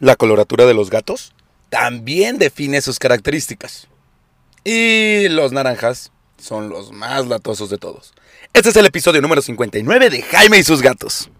La coloratura de los gatos también define sus características. Y los naranjas son los más latosos de todos. Este es el episodio número 59 de Jaime y sus gatos.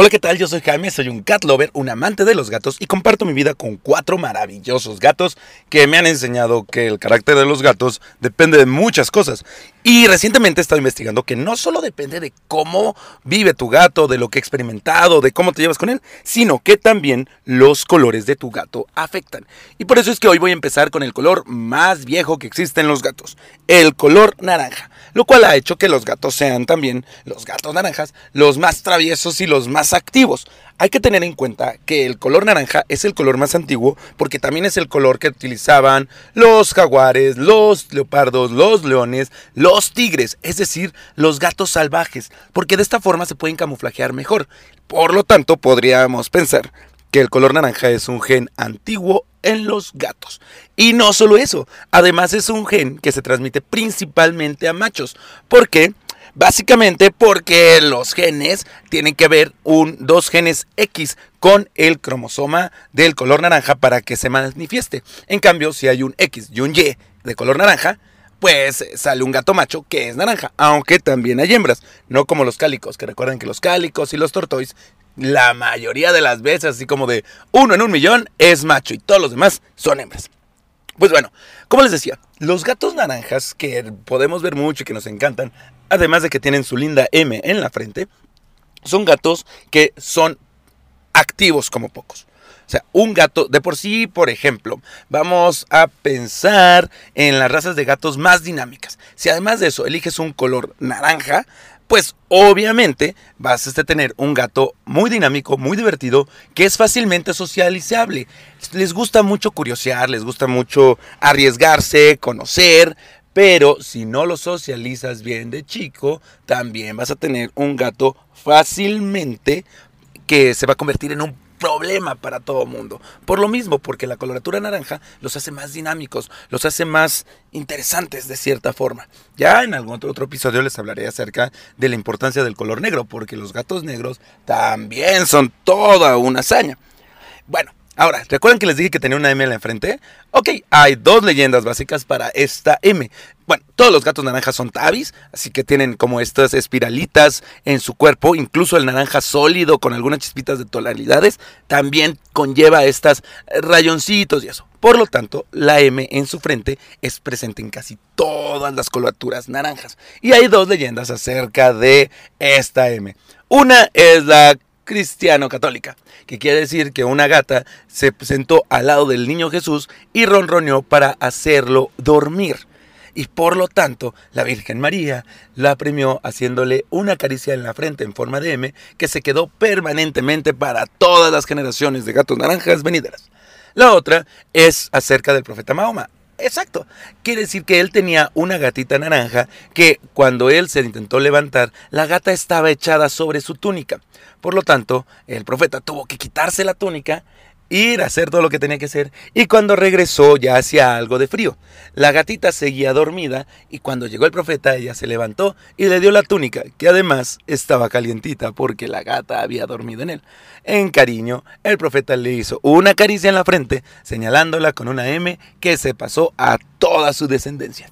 Hola, ¿qué tal? Yo soy Jaime, soy un cat lover, un amante de los gatos y comparto mi vida con cuatro maravillosos gatos que me han enseñado que el carácter de los gatos depende de muchas cosas. Y recientemente he estado investigando que no solo depende de cómo vive tu gato, de lo que ha experimentado, de cómo te llevas con él, sino que también los colores de tu gato afectan. Y por eso es que hoy voy a empezar con el color más viejo que existe en los gatos, el color naranja, lo cual ha hecho que los gatos sean también, los gatos naranjas, los más traviesos y los más activos. Hay que tener en cuenta que el color naranja es el color más antiguo porque también es el color que utilizaban los jaguares, los leopardos, los leones, los tigres, es decir, los gatos salvajes, porque de esta forma se pueden camuflajear mejor. Por lo tanto, podríamos pensar que el color naranja es un gen antiguo en los gatos. Y no solo eso, además es un gen que se transmite principalmente a machos. ¿Por qué? Básicamente porque los genes tienen que ver un, dos genes X con el cromosoma del color naranja para que se manifieste. En cambio, si hay un X y un Y de color naranja, pues sale un gato macho que es naranja, aunque también hay hembras, no como los cálicos, que recuerden que los cálicos y los tortois, la mayoría de las veces, así como de uno en un millón, es macho y todos los demás son hembras. Pues bueno, como les decía, los gatos naranjas que podemos ver mucho y que nos encantan, además de que tienen su linda M en la frente, son gatos que son activos como pocos. O sea, un gato, de por sí, por ejemplo, vamos a pensar en las razas de gatos más dinámicas. Si además de eso eliges un color naranja, pues obviamente vas a tener un gato muy dinámico, muy divertido, que es fácilmente socializable. Les gusta mucho curiosear, les gusta mucho arriesgarse, conocer, pero si no lo socializas bien de chico, también vas a tener un gato fácilmente que se va a convertir en un problema para todo mundo. Por lo mismo, porque la coloratura naranja los hace más dinámicos, los hace más interesantes de cierta forma. Ya en algún otro, episodio les hablaré acerca de la importancia del color negro, porque los gatos negros también son toda una hazaña. Bueno, Ahora, ¿recuerdan que les dije que tenía una M en la frente? Ok, hay dos leyendas básicas para esta M. Bueno, todos los gatos naranjas son tabis, así que tienen como estas espiralitas en su cuerpo, incluso el naranja sólido con algunas chispitas de tonalidades también conlleva estas rayoncitos y eso. Por lo tanto, la M en su frente es presente en casi todas las coloraturas naranjas. Y hay dos leyendas acerca de esta M. Una es la cristiano-católica, que quiere decir que una gata se sentó al lado del niño Jesús y ronroneó para hacerlo dormir. Y por lo tanto, la Virgen María la premió haciéndole una caricia en la frente en forma de M que se quedó permanentemente para todas las generaciones de gatos naranjas venideras. La otra es acerca del profeta Mahoma. Exacto. Quiere decir que él tenía una gatita naranja que cuando él se intentó levantar, la gata estaba echada sobre su túnica. Por lo tanto, el profeta tuvo que quitarse la túnica ir a hacer todo lo que tenía que hacer y cuando regresó ya hacía algo de frío. La gatita seguía dormida y cuando llegó el profeta ella se levantó y le dio la túnica, que además estaba calientita porque la gata había dormido en él. En cariño, el profeta le hizo una caricia en la frente, señalándola con una M que se pasó a toda su descendencia.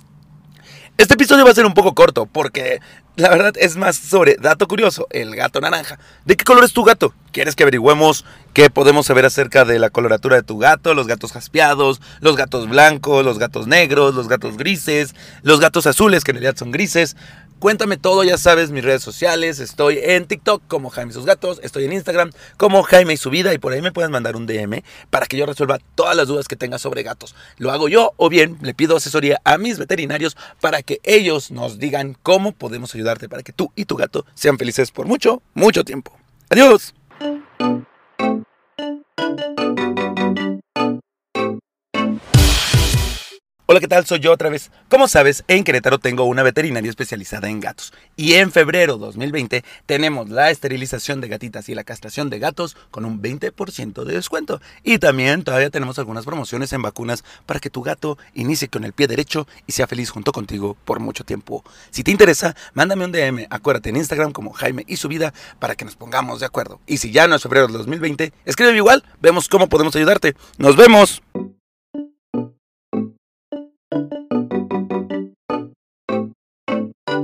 Este episodio va a ser un poco corto porque la verdad es más sobre dato curioso, el gato naranja. ¿De qué color es tu gato? ¿Quieres que averigüemos qué podemos saber acerca de la coloratura de tu gato? Los gatos jaspeados, los gatos blancos, los gatos negros, los gatos grises, los gatos azules que en realidad son grises. Cuéntame todo, ya sabes, mis redes sociales. Estoy en TikTok como Jaime sus gatos. Estoy en Instagram como Jaime y su vida. Y por ahí me pueden mandar un DM para que yo resuelva todas las dudas que tengas sobre gatos. Lo hago yo o bien le pido asesoría a mis veterinarios para que ellos nos digan cómo podemos ayudarte para que tú y tu gato sean felices por mucho, mucho tiempo. Adiós. ¿Qué tal? Soy yo otra vez. Como sabes, en Querétaro tengo una veterinaria especializada en gatos. Y en febrero 2020 tenemos la esterilización de gatitas y la castración de gatos con un 20% de descuento. Y también todavía tenemos algunas promociones en vacunas para que tu gato inicie con el pie derecho y sea feliz junto contigo por mucho tiempo. Si te interesa, mándame un DM, acuérdate en Instagram como Jaime y su vida para que nos pongamos de acuerdo. Y si ya no es febrero 2020, escribe igual, vemos cómo podemos ayudarte. ¡Nos vemos! you